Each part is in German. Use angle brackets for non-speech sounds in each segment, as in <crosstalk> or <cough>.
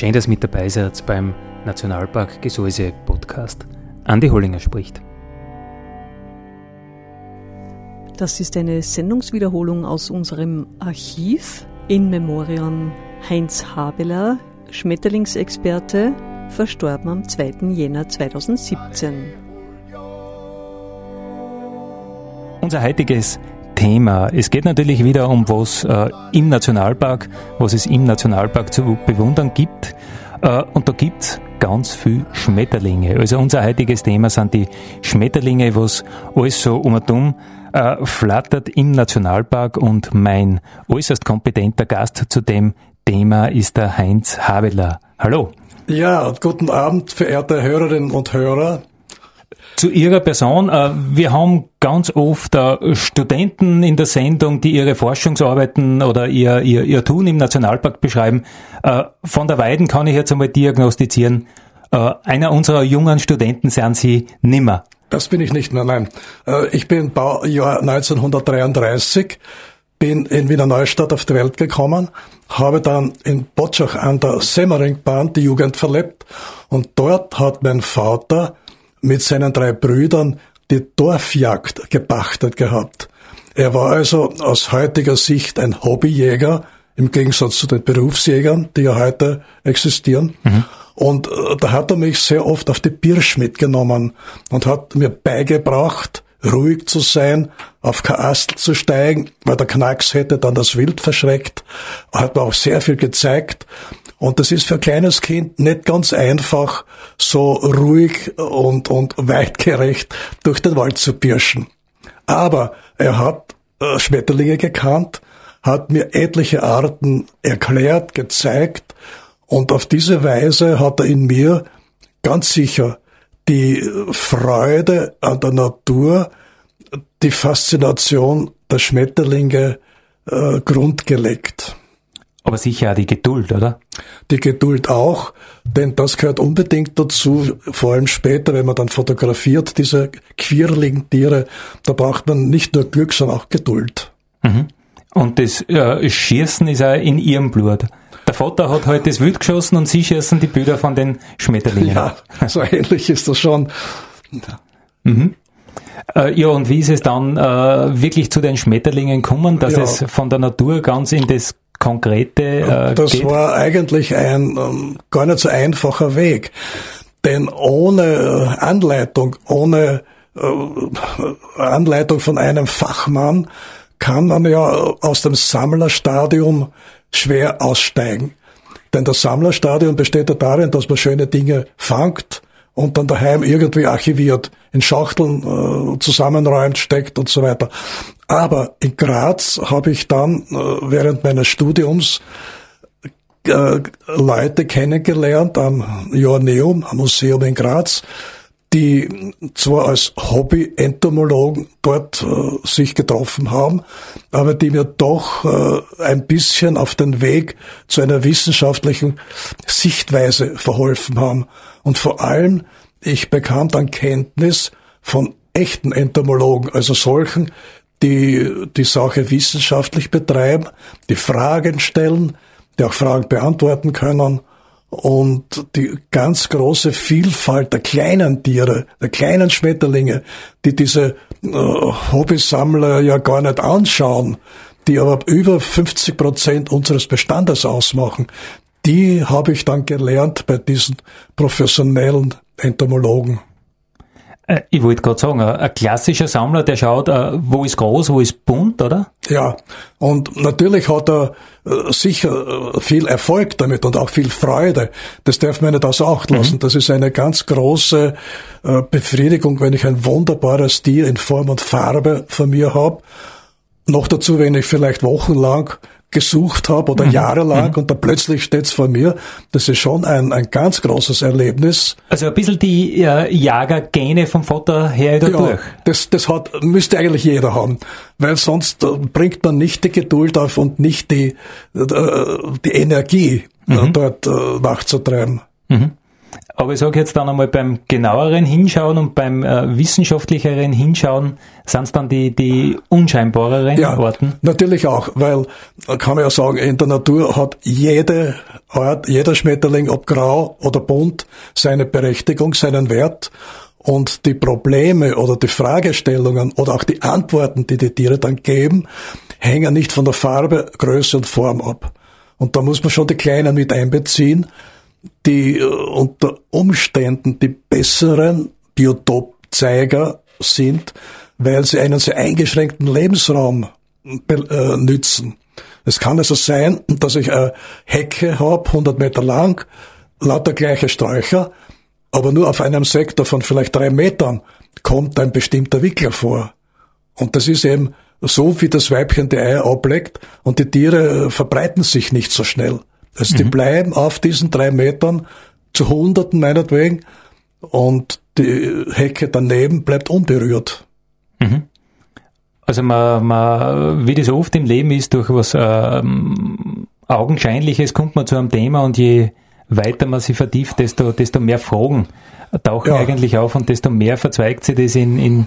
Schön, dass mit dabei seid beim Nationalpark Gesäuse Podcast. Andi Hollinger spricht. Das ist eine Sendungswiederholung aus unserem Archiv in Memoriam Heinz Habeler, Schmetterlingsexperte, verstorben am 2. Jänner 2017. Unser heutiges Thema. Es geht natürlich wieder um was äh, im Nationalpark, was es im Nationalpark zu bewundern gibt. Äh, und da gibt's ganz viel Schmetterlinge. Also unser heutiges Thema sind die Schmetterlinge, was alles so um und um äh, flattert im Nationalpark und mein äußerst kompetenter Gast zu dem Thema ist der Heinz Haveler. Hallo. Ja, guten Abend, verehrte Hörerinnen und Hörer. Zu Ihrer Person. Äh, wir haben ganz oft äh, Studenten in der Sendung, die ihre Forschungsarbeiten oder ihr, ihr, ihr Tun im Nationalpark beschreiben. Äh, von der Weiden kann ich jetzt einmal diagnostizieren, einer unserer jungen Studenten sind Sie nimmer. Das bin ich nicht mehr, nein. Ich bin Baujahr 1933, bin in Wiener Neustadt auf die Welt gekommen, habe dann in Botschach an der Semmeringbahn die Jugend verlebt und dort hat mein Vater mit seinen drei Brüdern die Dorfjagd gepachtet gehabt. Er war also aus heutiger Sicht ein Hobbyjäger, im Gegensatz zu den Berufsjägern, die ja heute existieren. Mhm. Und äh, da hat er mich sehr oft auf die Birsch mitgenommen und hat mir beigebracht, ruhig zu sein, auf kein Astel zu steigen, weil der Knacks hätte dann das Wild verschreckt. Er hat mir auch sehr viel gezeigt. Und das ist für ein kleines Kind nicht ganz einfach, so ruhig und, und weitgerecht durch den Wald zu pirschen. Aber er hat äh, Schmetterlinge gekannt, hat mir etliche Arten erklärt, gezeigt und auf diese Weise hat er in mir ganz sicher die Freude an der Natur, die Faszination der Schmetterlinge äh, grundgelegt. Aber sicher auch die Geduld, oder? Die Geduld auch, denn das gehört unbedingt dazu, vor allem später, wenn man dann fotografiert, diese quirligen Tiere, da braucht man nicht nur Glück, sondern auch Geduld. Mhm. Und das äh, Schießen ist auch in ihrem Blut. Der Vater hat heute halt das Wild geschossen und sie schießen die Bilder von den Schmetterlingen. Ja, so ähnlich ist das schon. Mhm. Äh, ja, und wie ist es dann äh, wirklich zu den Schmetterlingen gekommen, dass ja. es von der Natur ganz in das konkrete äh, Das geht? war eigentlich ein ähm, gar nicht so einfacher Weg. Denn ohne äh, Anleitung, ohne äh, Anleitung von einem Fachmann kann man ja aus dem Sammlerstadium schwer aussteigen. Denn das Sammlerstadium besteht ja darin, dass man schöne Dinge fangt, und dann daheim irgendwie archiviert, in Schachteln äh, zusammenräumt, steckt und so weiter. Aber in Graz habe ich dann äh, während meines Studiums äh, Leute kennengelernt am Joanneum, am Museum in Graz, die zwar als Hobby-Entomologen dort äh, sich getroffen haben, aber die mir doch äh, ein bisschen auf den Weg zu einer wissenschaftlichen Sichtweise verholfen haben. Und vor allem, ich bekam dann Kenntnis von echten Entomologen, also solchen, die die Sache wissenschaftlich betreiben, die Fragen stellen, die auch Fragen beantworten können und die ganz große Vielfalt der kleinen Tiere, der kleinen Schmetterlinge, die diese äh, Hobbysammler ja gar nicht anschauen, die aber über 50 Prozent unseres Bestandes ausmachen, die habe ich dann gelernt bei diesen professionellen Entomologen. Äh, ich wollte gerade sagen, ein klassischer Sammler, der schaut, äh, wo ist groß, wo ist bunt, oder? Ja, und natürlich hat er äh, sicher viel Erfolg damit und auch viel Freude. Das darf man nicht außer Acht lassen. Mhm. Das ist eine ganz große Befriedigung, wenn ich ein wunderbares Tier in Form und Farbe von mir habe. Noch dazu, wenn ich vielleicht wochenlang gesucht habe oder mhm. jahrelang mhm. und dann plötzlich steht's vor mir. Das ist schon ein, ein ganz großes Erlebnis. Also ein bisschen die äh, Jagergene vom Vater her da ja, durch. Das, das hat, müsste eigentlich jeder haben, weil sonst äh, bringt man nicht die Geduld auf und nicht die, äh, die Energie, äh, mhm. dort äh, nachzutreiben. Mhm. Aber ich sage jetzt dann einmal beim genaueren Hinschauen und beim äh, wissenschaftlicheren Hinschauen sind es dann die, die unscheinbareren ja, Orten? Natürlich auch, weil kann man ja sagen, in der Natur hat jede Art, jeder Schmetterling, ob grau oder bunt, seine Berechtigung, seinen Wert. Und die Probleme oder die Fragestellungen oder auch die Antworten, die die Tiere dann geben, hängen nicht von der Farbe, Größe und Form ab. Und da muss man schon die Kleinen mit einbeziehen die äh, unter Umständen die besseren Biotopzeiger sind, weil sie einen sehr eingeschränkten Lebensraum äh, nützen. Es kann also sein, dass ich eine Hecke habe, 100 Meter lang, lauter gleiche Sträucher, aber nur auf einem Sektor von vielleicht drei Metern kommt ein bestimmter Wickler vor. Und das ist eben so, wie das Weibchen die Eier ablegt und die Tiere verbreiten sich nicht so schnell. Also mhm. die bleiben auf diesen drei Metern zu Hunderten meinetwegen und die Hecke daneben bleibt unberührt. Mhm. Also man, man, wie das oft im Leben ist, durch was ähm, Augenscheinliches kommt man zu einem Thema und je weiter man sich vertieft, desto, desto mehr Fragen tauchen ja. eigentlich auf und desto mehr verzweigt sich das in, in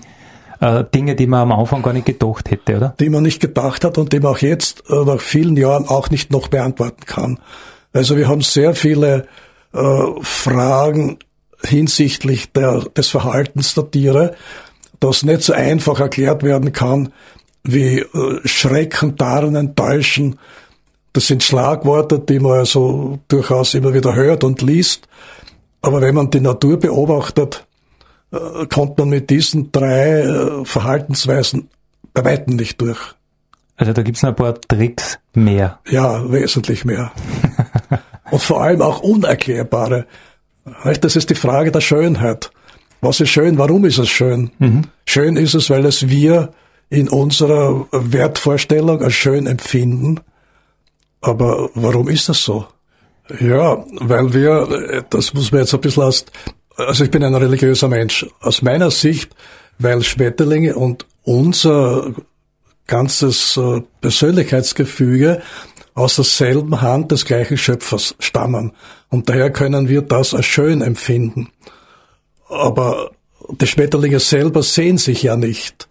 äh, Dinge, die man am Anfang gar nicht gedacht hätte, oder? Die man nicht gedacht hat und die man auch jetzt äh, nach vielen Jahren auch nicht noch beantworten kann. Also wir haben sehr viele äh, Fragen hinsichtlich der, des Verhaltens der Tiere, das nicht so einfach erklärt werden kann wie äh, Schrecken, Tarnen, Täuschen. Das sind Schlagworte, die man also durchaus immer wieder hört und liest. Aber wenn man die Natur beobachtet, äh, kommt man mit diesen drei äh, Verhaltensweisen bei weitem nicht durch. Also da gibt's noch ein paar Tricks mehr. Ja, wesentlich mehr. <laughs> Und vor allem auch unerklärbare. Das ist die Frage der Schönheit. Was ist schön? Warum ist es schön? Mhm. Schön ist es, weil es wir in unserer Wertvorstellung als schön empfinden. Aber warum ist das so? Ja, weil wir, das muss man jetzt ein bisschen aus also ich bin ein religiöser Mensch. Aus meiner Sicht, weil Schmetterlinge und unser ganzes äh, Persönlichkeitsgefüge aus derselben Hand des gleichen Schöpfers stammen. Und daher können wir das als schön empfinden. Aber die Schmetterlinge selber sehen sich ja nicht.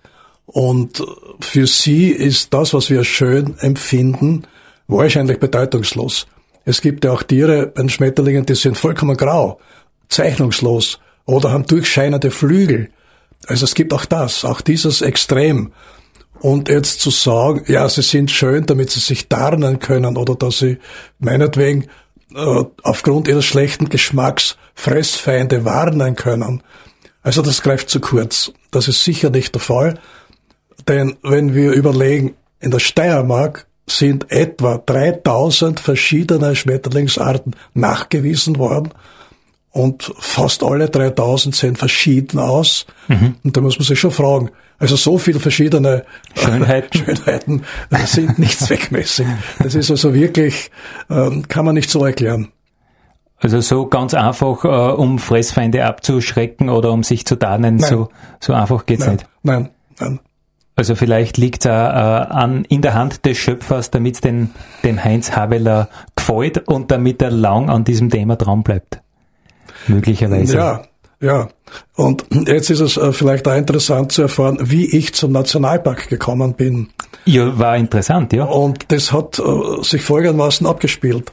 Und für sie ist das, was wir schön empfinden, wahrscheinlich bedeutungslos. Es gibt ja auch Tiere bei Schmetterlingen, die sind vollkommen grau zeichnungslos oder haben durchscheinende Flügel. Also es gibt auch das, auch dieses Extrem. Und jetzt zu sagen, ja, sie sind schön, damit sie sich tarnen können oder dass sie meinetwegen äh, aufgrund ihres schlechten Geschmacks Fressfeinde warnen können. Also das greift zu kurz. Das ist sicher nicht der Fall. Denn wenn wir überlegen, in der Steiermark sind etwa 3000 verschiedene Schmetterlingsarten nachgewiesen worden und fast alle 3000 sehen verschieden aus. Mhm. Und da muss man sich schon fragen, also so viele verschiedene Schönheiten, <laughs> Schönheiten sind nicht <laughs> zweckmäßig. Das ist also wirklich, ähm, kann man nicht so erklären. Also so ganz einfach, äh, um Fressfeinde abzuschrecken oder um sich zu tarnen, so, so einfach geht's nein, nicht. Nein, nein. Also vielleicht liegt es äh, an in der Hand des Schöpfers, damit es den, dem Heinz Habeler gefällt und damit er lang an diesem Thema dran bleibt möglicherweise. Ja, ja. Und jetzt ist es äh, vielleicht auch interessant zu erfahren, wie ich zum Nationalpark gekommen bin. Ja, war interessant, ja. Und das hat äh, sich folgendermaßen abgespielt.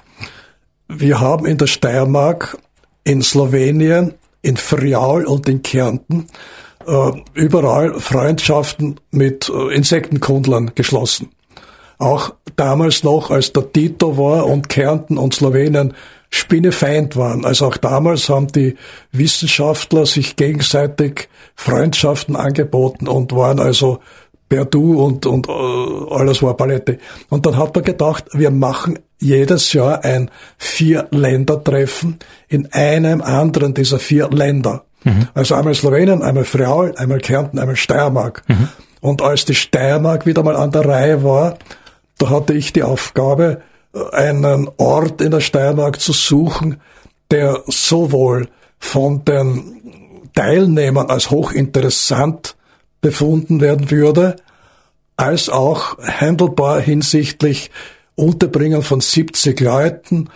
Wir haben in der Steiermark, in Slowenien, in Friaul und in Kärnten äh, überall Freundschaften mit Insektenkundlern geschlossen. Auch damals noch, als der Tito war und Kärnten und Slowenien Spinnefeind waren. Also auch damals haben die Wissenschaftler sich gegenseitig Freundschaften angeboten und waren also per Du und, und äh, alles war Palette. Und dann hat man gedacht, wir machen jedes Jahr ein Vier-Länder-Treffen in einem anderen dieser vier Länder. Mhm. Also einmal Slowenien, einmal Friaul, einmal Kärnten, einmal Steiermark. Mhm. Und als die Steiermark wieder mal an der Reihe war, da hatte ich die Aufgabe, einen Ort in der Steiermark zu suchen, der sowohl von den Teilnehmern als hochinteressant befunden werden würde, als auch handelbar hinsichtlich Unterbringen von 70 Leuten,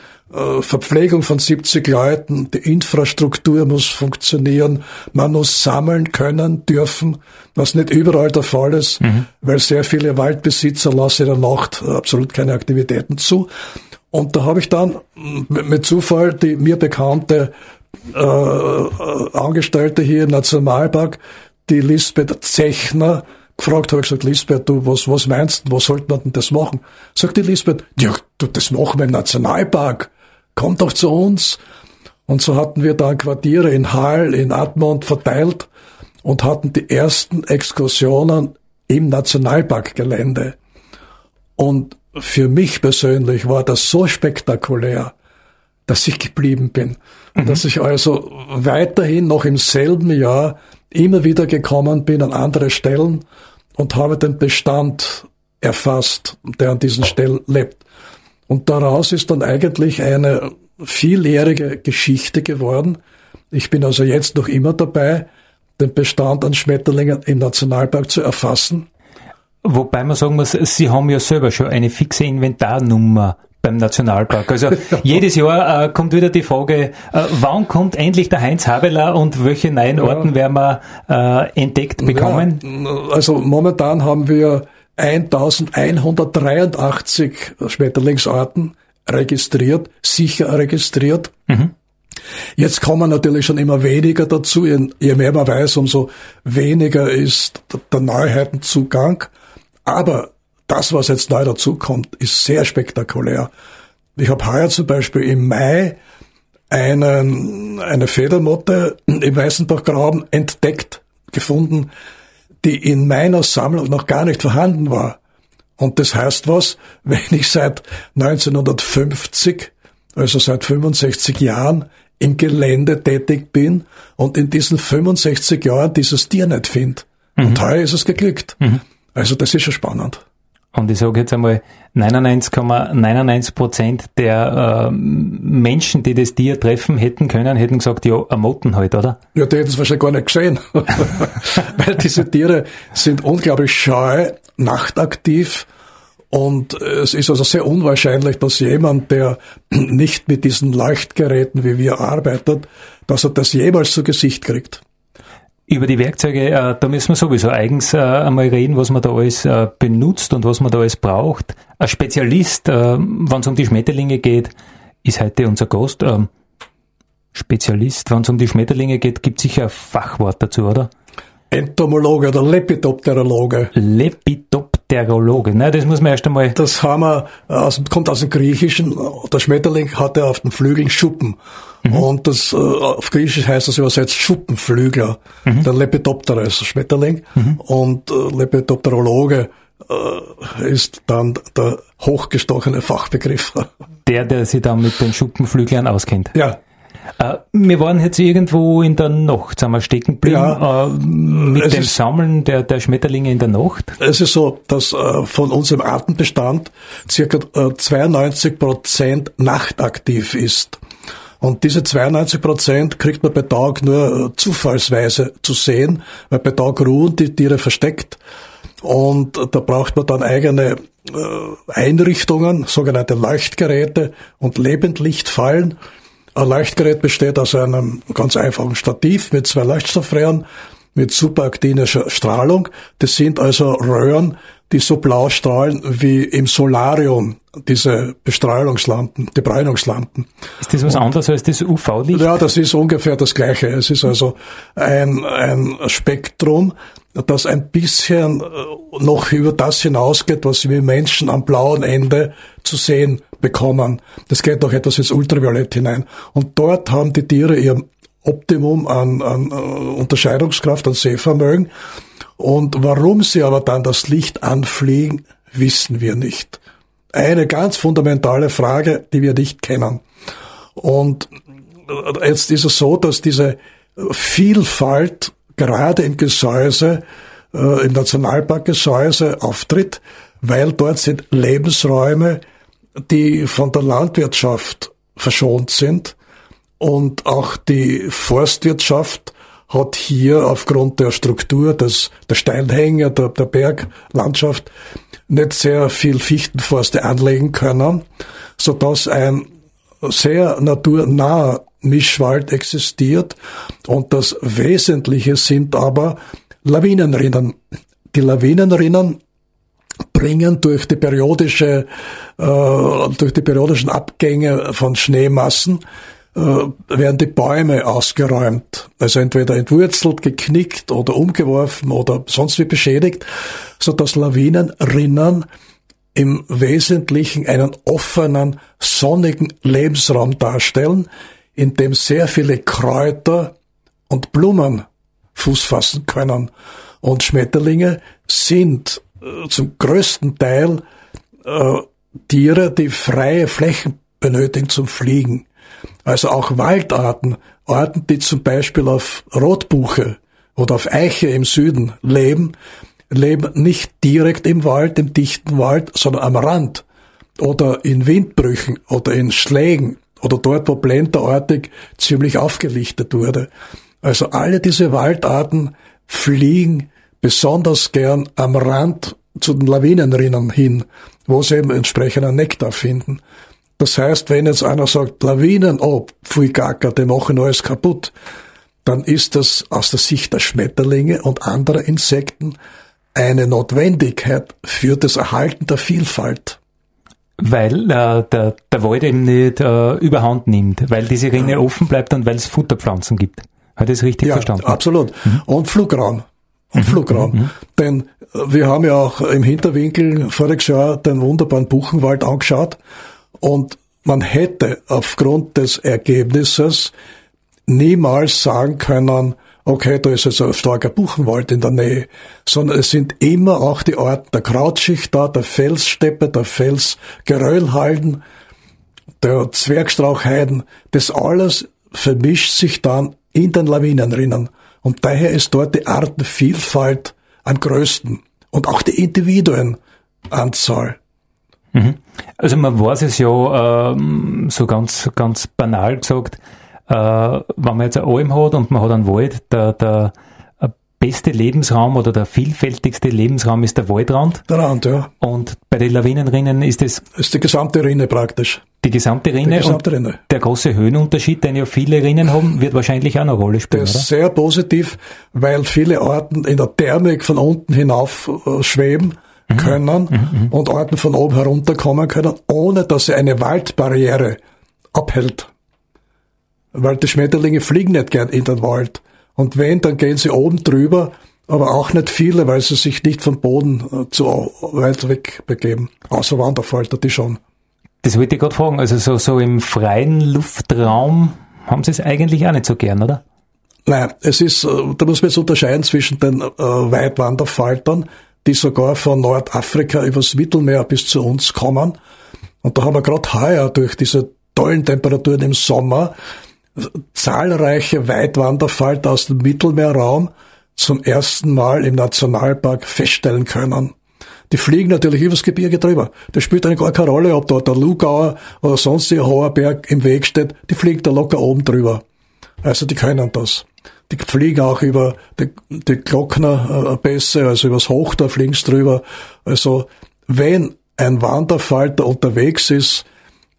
Verpflegung von 70 Leuten, die Infrastruktur muss funktionieren, man muss sammeln können, dürfen, was nicht überall der Fall ist, mhm. weil sehr viele Waldbesitzer lassen in der Nacht absolut keine Aktivitäten zu. Und da habe ich dann mit Zufall die mir bekannte äh, Angestellte hier im Nationalpark, die Lisbeth Zechner, gefragt, habe ich gesagt, Lisbeth, du, was, was meinst du, was sollte man denn das machen? Sagt die Lisbeth, ja, du, das machen wir im Nationalpark. Komm doch zu uns. Und so hatten wir dann Quartiere in Hall, in Admont verteilt und hatten die ersten Exkursionen im Nationalparkgelände. Und für mich persönlich war das so spektakulär, dass ich geblieben bin. Mhm. Dass ich also weiterhin noch im selben Jahr immer wieder gekommen bin an andere Stellen und habe den Bestand erfasst, der an diesen Stellen lebt. Und daraus ist dann eigentlich eine vieljährige Geschichte geworden. Ich bin also jetzt noch immer dabei, den Bestand an Schmetterlingen im Nationalpark zu erfassen. Wobei man sagen muss, Sie haben ja selber schon eine fixe Inventarnummer beim Nationalpark. Also <laughs> jedes Jahr äh, kommt wieder die Frage, äh, wann kommt endlich der Heinz Habeler und welche neuen Orten ja. werden wir äh, entdeckt bekommen? Ja, also momentan haben wir 1183 Schmetterlingsarten registriert, sicher registriert. Mhm. Jetzt kommen natürlich schon immer weniger dazu. Je mehr man weiß, umso weniger ist der Neuheitenzugang. Aber das, was jetzt neu dazukommt, ist sehr spektakulär. Ich habe heuer zum Beispiel im Mai einen, eine Federmotte im Weißenbachgraben entdeckt, gefunden, die in meiner Sammlung noch gar nicht vorhanden war. Und das heißt was, <laughs> wenn ich seit 1950, also seit 65 Jahren, im Gelände tätig bin und in diesen 65 Jahren dieses Tier nicht finde. Mhm. Und heuer ist es geglückt. Mhm. Also das ist schon spannend. Und ich sage jetzt einmal, 99,99 Prozent der äh, Menschen, die das Tier treffen hätten können, hätten gesagt, ja, ein Motten halt, oder? Ja, die hätten es wahrscheinlich gar nicht gesehen. <laughs> Weil diese Tiere sind unglaublich scheu, nachtaktiv. Und es ist also sehr unwahrscheinlich, dass jemand, der nicht mit diesen Leuchtgeräten wie wir arbeitet, dass er das jemals zu Gesicht kriegt. Über die Werkzeuge, äh, da müssen wir sowieso eigens äh, einmal reden, was man da alles äh, benutzt und was man da alles braucht. Ein Spezialist, äh, wenn es um die Schmetterlinge geht, ist heute unser Gast. Ähm, Spezialist, wenn es um die Schmetterlinge geht, gibt sicher ein Fachwort dazu, oder? Entomologe oder Lepidopterologe. Lepidopterologe, ne, das muss man erst einmal. Das haben wir, aus, kommt aus dem Griechischen. Der Schmetterling hatte auf den Flügeln Schuppen. Mhm. Und das, äh, auf Griechisch heißt das übersetzt Schuppenflügler. Mhm. Der Lepidoptera ist der Schmetterling. Mhm. Und äh, Lepidopterologe äh, ist dann der hochgestochene Fachbegriff. Der, der sich dann mit den Schuppenflüglern auskennt. Ja. Äh, wir waren jetzt irgendwo in der Nacht, sind wir stecken geblieben, ja, äh, mit dem ist, Sammeln der, der Schmetterlinge in der Nacht. Es ist so, dass äh, von unserem Artenbestand circa 92 Prozent nachtaktiv ist. Und diese 92 Prozent kriegt man bei Tag nur äh, zufallsweise zu sehen, weil bei Tag ruhen die Tiere versteckt. Und da braucht man dann eigene äh, Einrichtungen, sogenannte Leuchtgeräte und Lebendlichtfallen. Ein Leuchtgerät besteht aus einem ganz einfachen Stativ mit zwei Leuchtstoffröhren mit superaktinischer Strahlung. Das sind also Röhren, die so blau strahlen wie im Solarium, diese Bestrahlungslampen, die Bräunungslampen. Ist das was anderes als das UV-Licht? Ja, das ist ungefähr das Gleiche. Es ist also ein, ein Spektrum, das ein bisschen äh, noch über das hinausgeht, was wir Menschen am blauen Ende zu sehen bekommen. Das geht noch etwas ins Ultraviolett hinein. Und dort haben die Tiere ihr Optimum an, an uh, Unterscheidungskraft, an Sehvermögen. Und warum sie aber dann das Licht anfliegen, wissen wir nicht. Eine ganz fundamentale Frage, die wir nicht kennen. Und jetzt ist es so, dass diese Vielfalt gerade im Gesäuse, äh, im Nationalpark Gesäuse auftritt, weil dort sind Lebensräume, die von der Landwirtschaft verschont sind und auch die Forstwirtschaft hat hier aufgrund der Struktur des, der Steinhänge, der, der Berglandschaft nicht sehr viel Fichtenforste anlegen können, so dass ein sehr naturnaher Mischwald existiert und das Wesentliche sind aber Lawinenrinnen. Die Lawinenrinnen bringen durch die periodische, äh, durch die periodischen Abgänge von Schneemassen werden die Bäume ausgeräumt, also entweder entwurzelt, geknickt oder umgeworfen oder sonst wie beschädigt, so dass Lawinenrinnen im Wesentlichen einen offenen, sonnigen Lebensraum darstellen, in dem sehr viele Kräuter und Blumen Fuß fassen können. Und Schmetterlinge sind äh, zum größten Teil äh, Tiere, die freie Flächen benötigen zum Fliegen. Also auch Waldarten, Arten, die zum Beispiel auf Rotbuche oder auf Eiche im Süden leben, leben nicht direkt im Wald, im dichten Wald, sondern am Rand oder in Windbrüchen oder in Schlägen oder dort, wo blenderartig ziemlich aufgelichtet wurde. Also alle diese Waldarten fliegen besonders gern am Rand zu den Lawinenrinnen hin, wo sie eben entsprechenden Nektar finden. Das heißt, wenn jetzt einer sagt, Lawinen, oh, pfui Gacker, die machen alles kaputt, dann ist das aus der Sicht der Schmetterlinge und anderer Insekten eine Notwendigkeit für das Erhalten der Vielfalt. Weil äh, der, der Wald eben nicht äh, überhand nimmt, weil diese Rinne ja. offen bleibt und weil es Futterpflanzen gibt. Hat das richtig ja, verstanden? Absolut. Mhm. Und Flugraum. Und mhm. Flugraum. Mhm. Denn äh, wir haben ja auch im Hinterwinkel voriges Jahr den wunderbaren Buchenwald angeschaut und man hätte aufgrund des Ergebnisses niemals sagen können, okay, da ist jetzt ein starker Buchenwald in der Nähe, sondern es sind immer auch die Orte der Krautschicht da, der Felssteppe, der Felsgeröllhalden, der Zwergstrauchheiden, das alles vermischt sich dann in den Lawinenrinnen. Und daher ist dort die Artenvielfalt am größten. Und auch die Individuenanzahl. Mhm. Also man weiß es ja ähm, so ganz, ganz banal gesagt, äh, wenn man jetzt eine Alm hat und man hat einen Wald, der, der beste Lebensraum oder der vielfältigste Lebensraum ist der Waldrand. Der Rand, ja. Und bei den Lawinenrinnen ist es... Das ist die gesamte Rinne praktisch. Die gesamte Rinne. Die gesamte Rinne. der große Höhenunterschied, den ja viele Rinnen haben, wird wahrscheinlich auch eine Rolle spielen, Das ist sehr positiv, weil viele Orten in der Thermik von unten hinauf äh, schweben. Können mhm, mhm. und Orten von oben herunterkommen können, ohne dass sie eine Waldbarriere abhält. Weil die Schmetterlinge fliegen nicht gern in den Wald. Und wenn, dann gehen sie oben drüber, aber auch nicht viele, weil sie sich nicht vom Boden äh, zu weit weg begeben. Außer Wanderfalter, die schon. Das wollte ich gerade fragen. Also so, so im freien Luftraum haben Sie es eigentlich auch nicht so gern, oder? Nein, es ist, äh, da muss man jetzt unterscheiden zwischen den äh, Weitwanderfaltern, die sogar von Nordafrika übers Mittelmeer bis zu uns kommen. Und da haben wir gerade heuer durch diese tollen Temperaturen im Sommer zahlreiche Weitwanderfalter aus dem Mittelmeerraum zum ersten Mal im Nationalpark feststellen können. Die fliegen natürlich übers Gebirge drüber. Das spielt eigentlich gar keine Rolle, ob dort der Lugauer oder sonst ein hoher Berg im Weg steht. Die fliegen da locker oben drüber. Also die können das. Die fliegen auch über die, die Glocknerbässe, also übers Hochtor fliegen sie drüber. Also wenn ein Wanderfalter unterwegs ist,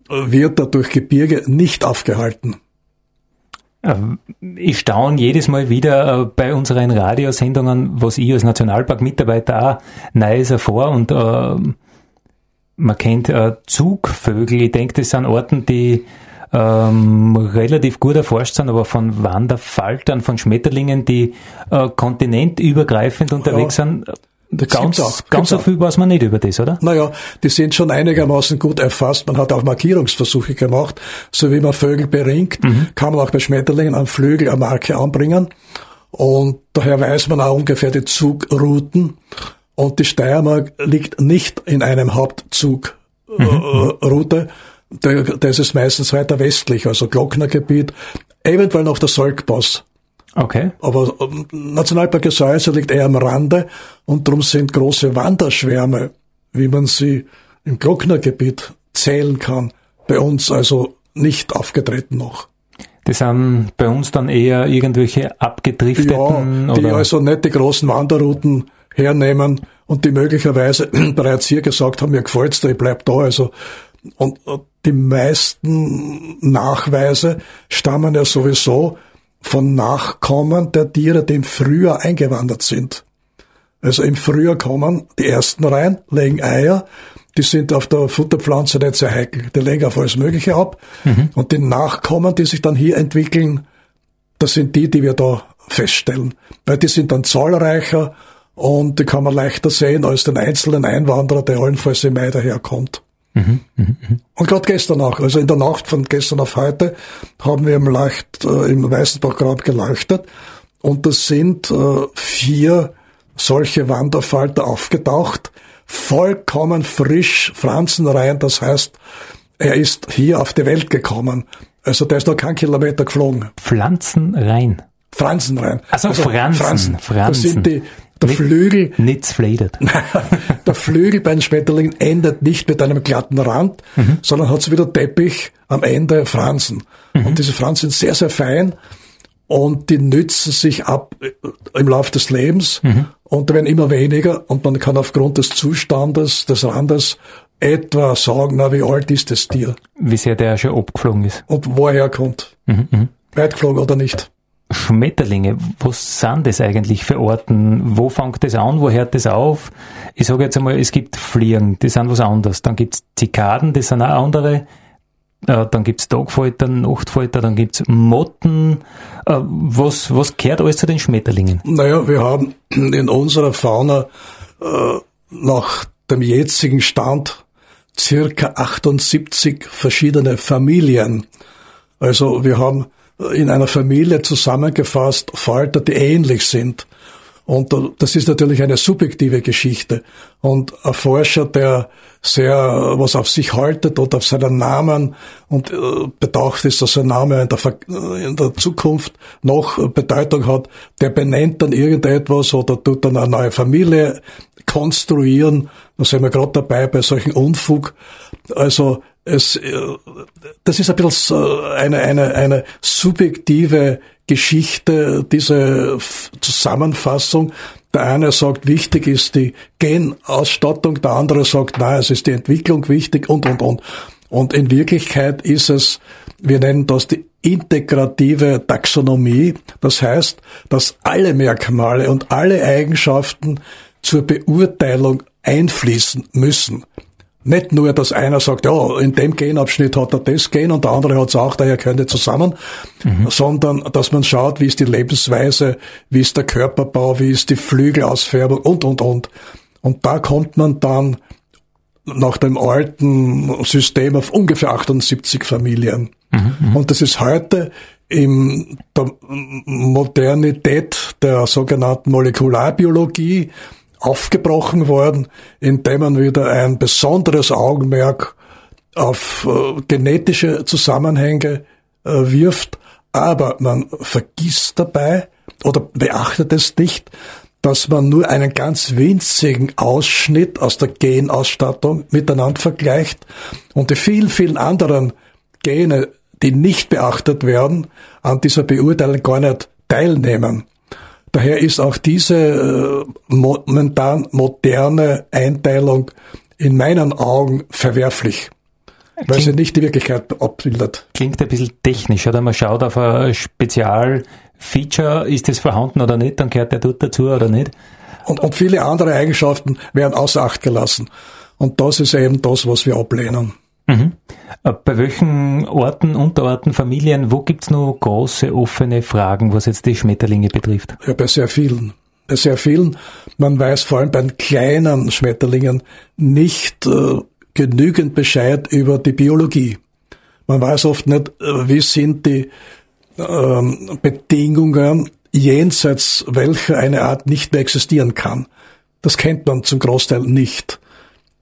wird er durch Gebirge nicht aufgehalten. Ich staune jedes Mal wieder äh, bei unseren Radiosendungen, was ich als Nationalparkmitarbeiter auch Neues erfahre und äh, man kennt äh, Zugvögel. Ich denke, das sind Orten, die ähm, relativ gut erforscht sind, aber von Wanderfaltern, von Schmetterlingen, die äh, kontinentübergreifend unterwegs ja. sind, das ganz, auch, ganz so viel weiß man nicht über das, oder? Naja, die sind schon einigermaßen gut erfasst. Man hat auch Markierungsversuche gemacht. So wie man Vögel beringt, mhm. kann man auch bei Schmetterlingen an Flügel eine Marke anbringen. Und daher weiß man auch ungefähr die Zugrouten. Und die Steiermark liegt nicht in einem Hauptzugroute. Mhm. Äh, das ist meistens weiter westlich, also Glocknergebiet, eventuell noch der Solkpass. Okay. Aber ähm, Nationalpark Gesäuse liegt eher am Rande und darum sind große Wanderschwärme, wie man sie im Glocknergebiet zählen kann, bei uns also nicht aufgetreten noch. Die sind bei uns dann eher irgendwelche abgedrifteten? Ja, die oder? also nicht die großen Wanderrouten hernehmen und die möglicherweise <clears throat> bereits hier gesagt haben, mir gefällt's da, ich bleib da. Also und die meisten Nachweise stammen ja sowieso von Nachkommen der Tiere, die im Frühjahr eingewandert sind. Also im Frühjahr kommen die ersten rein, legen Eier, die sind auf der Futterpflanze nicht sehr heikel, die legen auf alles Mögliche ab. Mhm. Und die Nachkommen, die sich dann hier entwickeln, das sind die, die wir da feststellen. Weil die sind dann zahlreicher und die kann man leichter sehen als den einzelnen Einwanderer, der allenfalls im Mai daherkommt. Mhm, mh, mh. Und gerade gestern auch, also in der Nacht von gestern auf heute, haben wir im, Leicht, äh, im Weißenbachgrab geleuchtet und es sind äh, vier solche Wanderfalter aufgetaucht, vollkommen frisch Pflanzenreihen, das heißt, er ist hier auf die Welt gekommen. Also der ist noch kein Kilometer geflogen. Pflanzenreihen? Pflanzenreihen. Also, also Franzen. Franzen. Franzen. Das sind die, der nicht, Flügel. Nicht zfladet. <laughs> der Flügel bei den Schmetterlingen endet nicht mit einem glatten Rand, mhm. sondern hat so wieder Teppich am Ende Fransen. Mhm. Und diese Fransen sind sehr, sehr fein und die nützen sich ab äh, im Laufe des Lebens mhm. und werden immer weniger und man kann aufgrund des Zustandes des Randes etwa sagen, na, wie alt ist das Tier? Wie sehr der schon abgeflogen ist. Und woher kommt. Mhm, mh. Weit geflogen oder nicht. Schmetterlinge, was sind das eigentlich für Orten? Wo fängt das an? Wo hört das auf? Ich sage jetzt einmal, es gibt Fliegen, die sind was anderes. Dann gibt's Zikaden, die sind auch andere. Äh, dann gibt's Tagfalter, Nachtfalter, dann gibt's Motten. Äh, was, was gehört alles zu den Schmetterlingen? Naja, wir haben in unserer Fauna äh, nach dem jetzigen Stand circa 78 verschiedene Familien. Also wir haben in einer Familie zusammengefasst Falter, die ähnlich sind. Und das ist natürlich eine subjektive Geschichte. Und ein Forscher, der sehr was auf sich haltet und auf seinen Namen und äh, bedacht ist, dass sein Name in der, in der Zukunft noch Bedeutung hat, der benennt dann irgendetwas oder tut dann eine neue Familie konstruieren. Da sind wir gerade dabei bei solchen Unfug. Also es, äh, das ist ein bisschen eine, eine, eine subjektive Geschichte, diese Zusammenfassung. Der eine sagt, wichtig ist die Genausstattung, der andere sagt, nein, es ist die Entwicklung wichtig und, und, und. Und in Wirklichkeit ist es, wir nennen das die integrative Taxonomie. Das heißt, dass alle Merkmale und alle Eigenschaften zur Beurteilung einfließen müssen. Nicht nur, dass einer sagt, ja, in dem Genabschnitt hat er das Gen und der andere hat es auch, daher könnte zusammen, mhm. sondern dass man schaut, wie ist die Lebensweise, wie ist der Körperbau, wie ist die Flügelausfärbung und, und, und. Und da kommt man dann nach dem alten System auf ungefähr 78 Familien. Mhm, mhm. Und das ist heute in der Modernität der sogenannten Molekularbiologie aufgebrochen worden, indem man wieder ein besonderes Augenmerk auf äh, genetische Zusammenhänge äh, wirft, aber man vergisst dabei oder beachtet es nicht, dass man nur einen ganz winzigen Ausschnitt aus der Genausstattung miteinander vergleicht und die vielen, vielen anderen Gene, die nicht beachtet werden, an dieser Beurteilung gar nicht teilnehmen. Daher ist auch diese äh, momentan moderne Einteilung in meinen Augen verwerflich. weil klingt, sie nicht die Wirklichkeit abbildet. Klingt ein bisschen technisch, oder? Man schaut auf ein Spezialfeature, ist das vorhanden oder nicht, dann gehört der dort dazu oder nicht. Und, und viele andere Eigenschaften werden außer Acht gelassen. Und das ist eben das, was wir ablehnen. Mhm. Äh, bei welchen Orten, Unterorten, Familien, wo gibt's noch große offene Fragen, was jetzt die Schmetterlinge betrifft? Ja, bei sehr vielen. Bei sehr vielen. Man weiß vor allem bei den kleinen Schmetterlingen nicht äh, genügend Bescheid über die Biologie. Man weiß oft nicht, äh, wie sind die ähm, Bedingungen jenseits welcher eine Art nicht mehr existieren kann. Das kennt man zum Großteil nicht.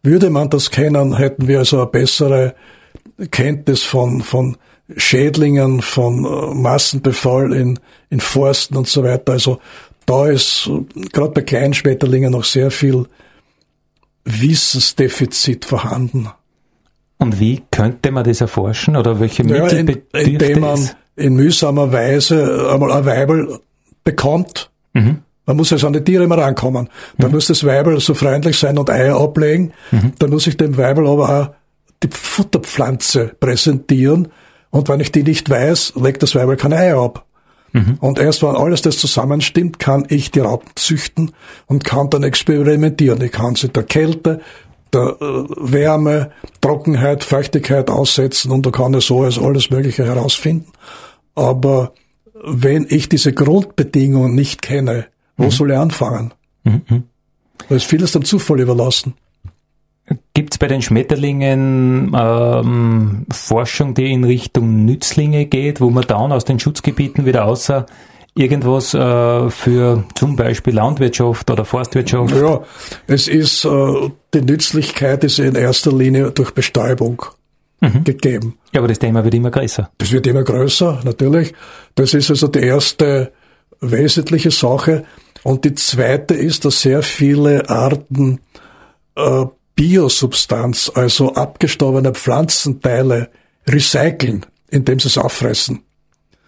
Würde man das kennen, hätten wir also eine bessere Kenntnis von, von Schädlingen, von äh, Massenbefall in, in Forsten und so weiter. Also da ist gerade bei kleinen Schmetterlingen noch sehr viel Wissensdefizit vorhanden. Und wie könnte man das erforschen oder welche Mittel ja, in, Indem man es? in mühsamer Weise einmal ein Weibel bekommt. Mhm. Man muss also an die Tiere immer rankommen. Dann mhm. muss das Weibel so freundlich sein und Eier ablegen. Mhm. Dann muss ich dem Weibel aber auch die Futterpflanze präsentieren. Und wenn ich die nicht weiß, legt das Weibel keine Eier ab. Mhm. Und erst wenn alles das zusammenstimmt, kann ich die Raupen züchten und kann dann experimentieren. Ich kann sie der Kälte, der äh, Wärme, Trockenheit, Feuchtigkeit aussetzen und da kann ich so also alles Mögliche herausfinden. Aber wenn ich diese Grundbedingungen nicht kenne, wo mhm. soll ich anfangen? Mhm. Da ist vieles dem Zufall überlassen. Gibt es bei den Schmetterlingen ähm, Forschung, die in Richtung Nützlinge geht, wo man dann aus den Schutzgebieten wieder außer irgendwas äh, für zum Beispiel Landwirtschaft oder Forstwirtschaft? Ja, es ist, äh, die Nützlichkeit ist in erster Linie durch Bestäubung mhm. gegeben. Ja, aber das Thema wird immer größer. Das wird immer größer, natürlich. Das ist also die erste wesentliche Sache. Und die zweite ist, dass sehr viele Arten äh, Biosubstanz, also abgestorbene Pflanzenteile, recyceln, indem sie es auffressen.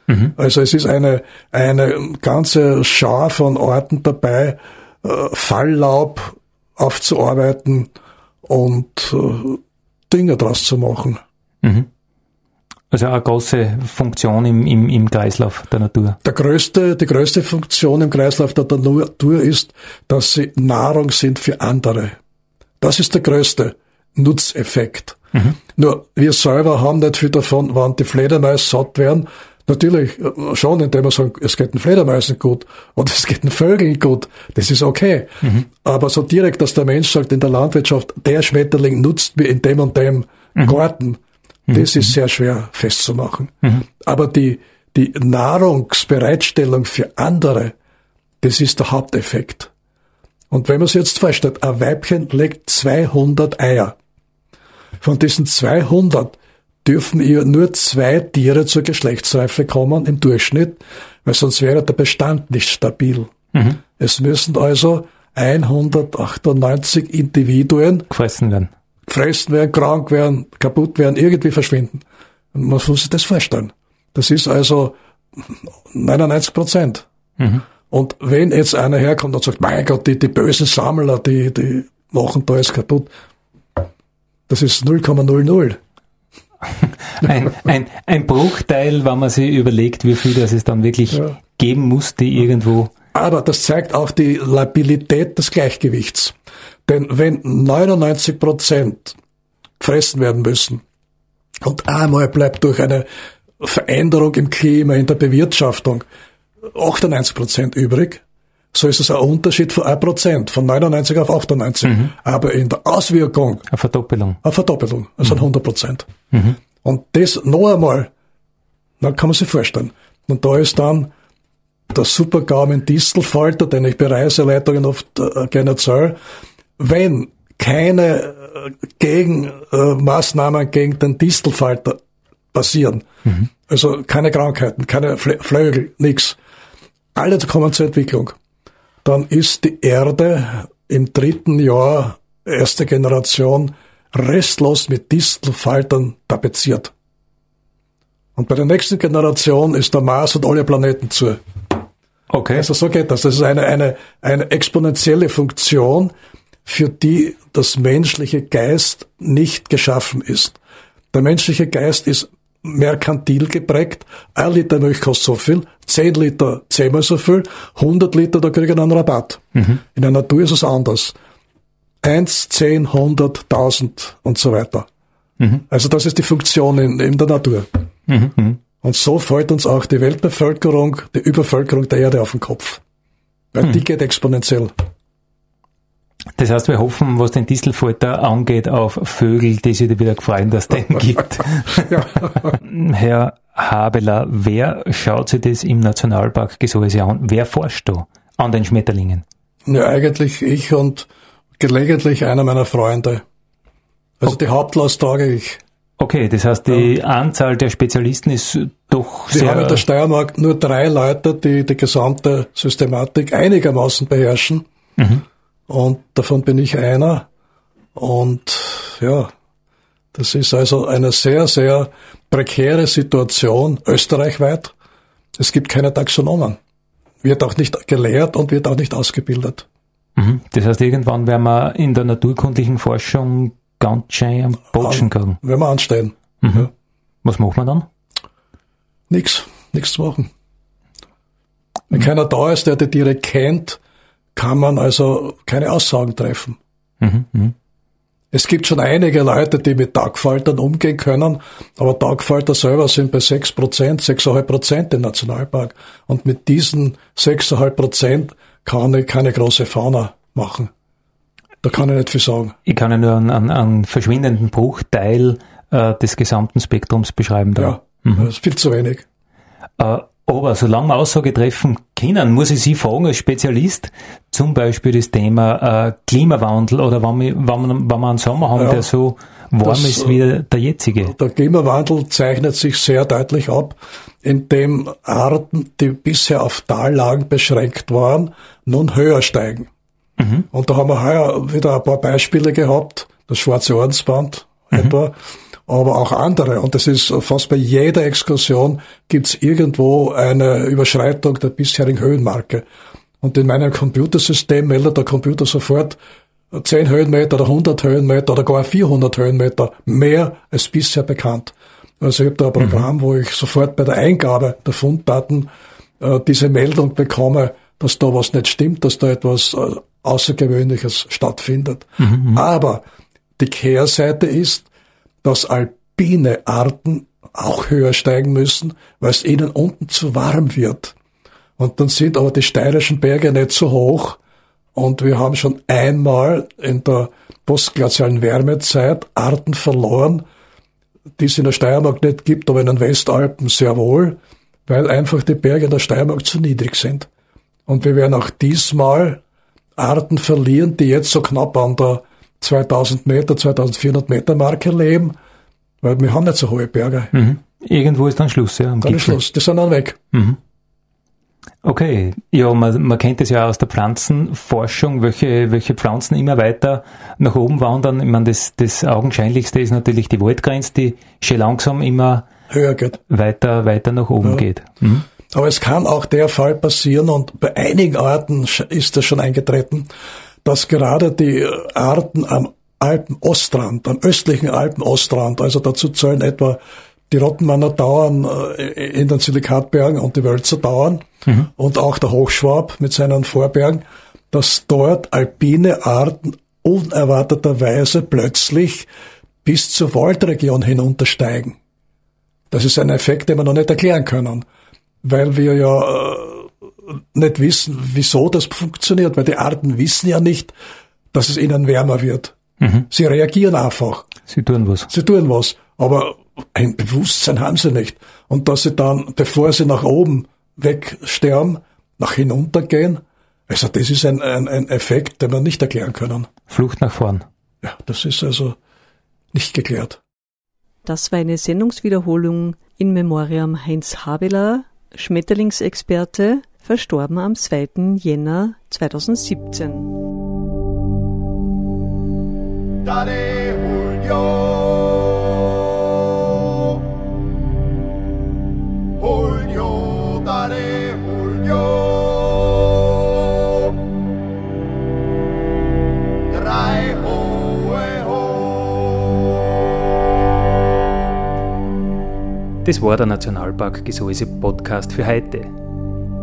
Mhm. Also es ist eine, eine ganze Schar von Orten dabei, äh, Falllaub aufzuarbeiten und äh, Dinge draus zu machen. Mhm. Also eine große Funktion im, im, im Kreislauf der Natur. Der größte, die größte Funktion im Kreislauf der Natur ist, dass sie Nahrung sind für andere. Das ist der größte Nutzeffekt. Mhm. Nur wir selber haben nicht viel davon, wann die Fledermäuse satt werden. Natürlich äh, schon, indem wir sagen, es geht den Fledermäusen gut und <laughs> es geht den Vögeln gut. Das ist okay. Mhm. Aber so direkt, dass der Mensch sagt in der Landwirtschaft, der Schmetterling nutzt mir in dem und dem mhm. Garten, mhm. das ist sehr schwer festzumachen. Mhm. Aber die, die Nahrungsbereitstellung für andere, das ist der Haupteffekt. Und wenn man sich jetzt vorstellt, ein Weibchen legt 200 Eier. Von diesen 200 dürfen ihr nur zwei Tiere zur Geschlechtsreife kommen im Durchschnitt, weil sonst wäre der Bestand nicht stabil. Mhm. Es müssen also 198 Individuen gefressen werden. Gefressen werden, krank werden, kaputt werden, irgendwie verschwinden. Und man muss sich das vorstellen. Das ist also 99 Prozent. Mhm. Und wenn jetzt einer herkommt und sagt, mein Gott, die, die bösen Sammler, die, die machen da alles kaputt, das ist 0,00. <laughs> ein, ein, ein Bruchteil, wenn man sich überlegt, wie viel das es dann wirklich ja. geben muss, die irgendwo. Aber das zeigt auch die Labilität des Gleichgewichts. Denn wenn 99 Prozent gefressen werden müssen und einmal bleibt durch eine Veränderung im Klima, in der Bewirtschaftung 98 Prozent übrig, so ist es ein Unterschied von 1 Prozent, von 99 auf 98. Mhm. Aber in der Auswirkung. Eine Verdoppelung. Eine Verdoppelung, also mhm. 100 Prozent. Mhm. Und das noch einmal, dann kann man sich vorstellen. Und da ist dann der Supergaumen Distelfalter, den ich bei Reiseleitungen oft äh, gerne erzähle, wenn keine äh, Gegenmaßnahmen äh, gegen den Distelfalter passieren, mhm. also keine Krankheiten, keine Flögel, nichts, alle kommen zur Entwicklung, dann ist die Erde im dritten Jahr, erste Generation, restlos mit Distelfaltern tapeziert. Und bei der nächsten Generation ist der Mars und alle Planeten zu. Okay. Also so geht das. Das ist eine, eine, eine exponentielle Funktion, für die das menschliche Geist nicht geschaffen ist. Der menschliche Geist ist merkantil geprägt. Ein Liter Milch kostet so viel, zehn Liter zehnmal so viel, 100 Liter, da kriege ich einen Rabatt. Mhm. In der Natur ist es anders. Eins, zehn, hundert, tausend und so weiter. Mhm. Also das ist die Funktion in, in der Natur. Mhm. mhm. Und so fällt uns auch die Weltbevölkerung, die Übervölkerung der Erde auf den Kopf. Weil die mhm. geht exponentiell. Das heißt, wir hoffen, was den Distelfalter angeht, auf Vögel, die sich wieder freuen, dass es den <laughs> gibt. <laughs> Herr Habeler, wer schaut sich das im Nationalpark Gesäuse an? Wer forscht da an den Schmetterlingen? Ja, eigentlich ich und gelegentlich einer meiner Freunde. Also okay. die Hauptlast trage ich. Okay, das heißt, die ja. Anzahl der Spezialisten ist doch Wir sehr... haben in der Steiermark nur drei Leute, die die gesamte Systematik einigermaßen beherrschen. Mhm. Und davon bin ich einer. Und ja, das ist also eine sehr, sehr prekäre Situation österreichweit. Es gibt keine Taxonomen. Wird auch nicht gelehrt und wird auch nicht ausgebildet. Mhm. Das heißt, irgendwann werden wir in der naturkundlichen Forschung ganz schön am Botschen kriegen. Wenn wir anstehen. Mhm. Ja. Was macht man dann? Nix. Nichts zu machen. Wenn mhm. keiner da ist, der die direkt kennt, kann man also keine Aussagen treffen. Mhm, mh. Es gibt schon einige Leute, die mit Tagfaltern umgehen können, aber Tagfalter selber sind bei 6 Prozent, 6,5 Prozent im Nationalpark. Und mit diesen 6,5 Prozent kann ich keine große Fauna machen. Da kann ich nicht viel sagen. Ich kann ja nur einen, einen, einen verschwindenden Bruchteil äh, des gesamten Spektrums beschreiben. Da. Ja, mhm. das ist viel zu wenig. Äh, aber solange wir Aussage treffen können, muss ich Sie fragen als Spezialist, zum Beispiel das Thema äh, Klimawandel oder wenn wir, wenn, wir, einen Sommer haben, ja, der so warm das, ist wie der jetzige. Der Klimawandel zeichnet sich sehr deutlich ab, indem Arten, die bisher auf Tallagen beschränkt waren, nun höher steigen. Mhm. Und da haben wir heuer wieder ein paar Beispiele gehabt, das Schwarze Ordensband mhm. etwa, aber auch andere. Und das ist fast bei jeder Exkursion gibt's irgendwo eine Überschreitung der bisherigen Höhenmarke. Und in meinem Computersystem meldet der Computer sofort 10 Höhenmeter oder 100 Höhenmeter oder gar 400 Höhenmeter mehr als bisher bekannt. Also ich habe da ein Programm, mhm. wo ich sofort bei der Eingabe der Funddaten äh, diese Meldung bekomme, dass da was nicht stimmt, dass da etwas äh, Außergewöhnliches stattfindet. Mhm. mhm. Aber die Kehrseite ist, dass alpine Arten auch höher steigen müssen, weil es ihnen unten zu warm wird. Und dann sind aber die steirischen Berge nicht so hoch. Und wir haben schon einmal in der postglazialen Wärmezeit Arten verloren, die es in der Steiermark nicht gibt, aber in den Westalpen sehr wohl, weil einfach die Berge in der Steiermark zu niedrig sind. Und wir werden auch diesmal Arten verlieren, die jetzt so knapp an der 2000 Meter, 2400 Meter Marke leben, weil wir haben nicht so hohe Berge. Mhm. Irgendwo ist dann Schluss, ja. Am dann Gipfel. ist Schluss, die sind dann weg. Mhm. Okay, ja, man, man kennt es ja aus der Pflanzenforschung, welche, welche Pflanzen immer weiter nach oben wandern. Ich meine, das, das Augenscheinlichste ist natürlich die Waldgrenze, die schon langsam immer höher geht. Weiter, weiter nach oben ja. geht. Mhm. Aber es kann auch der Fall passieren und bei einigen Arten ist das schon eingetreten, dass gerade die Arten am Alpenostrand, am östlichen Alpenostrand, also dazu zählen etwa die Rottenmanner dauern äh, in den Silikatbergen und die Wölzer dauern mhm. und auch der Hochschwab mit seinen Vorbergen, dass dort alpine Arten unerwarteterweise plötzlich bis zur Waldregion hinuntersteigen. Das ist ein Effekt, den wir noch nicht erklären können, weil wir ja äh, nicht wissen, wieso das funktioniert, weil die Arten wissen ja nicht, dass es ihnen wärmer wird. Mhm. Sie reagieren einfach. Sie tun was. Sie tun was. Aber ein Bewusstsein haben sie nicht. Und dass sie dann, bevor sie nach oben wegsterben, nach hinuntergehen, also das ist ein, ein, ein Effekt, den wir nicht erklären können. Flucht nach vorn. Ja, das ist also nicht geklärt. Das war eine Sendungswiederholung in Memoriam Heinz Habeler, Schmetterlingsexperte, verstorben am 2. Jänner 2017. Daddy, Das war der Nationalpark Gesäuse Podcast für heute.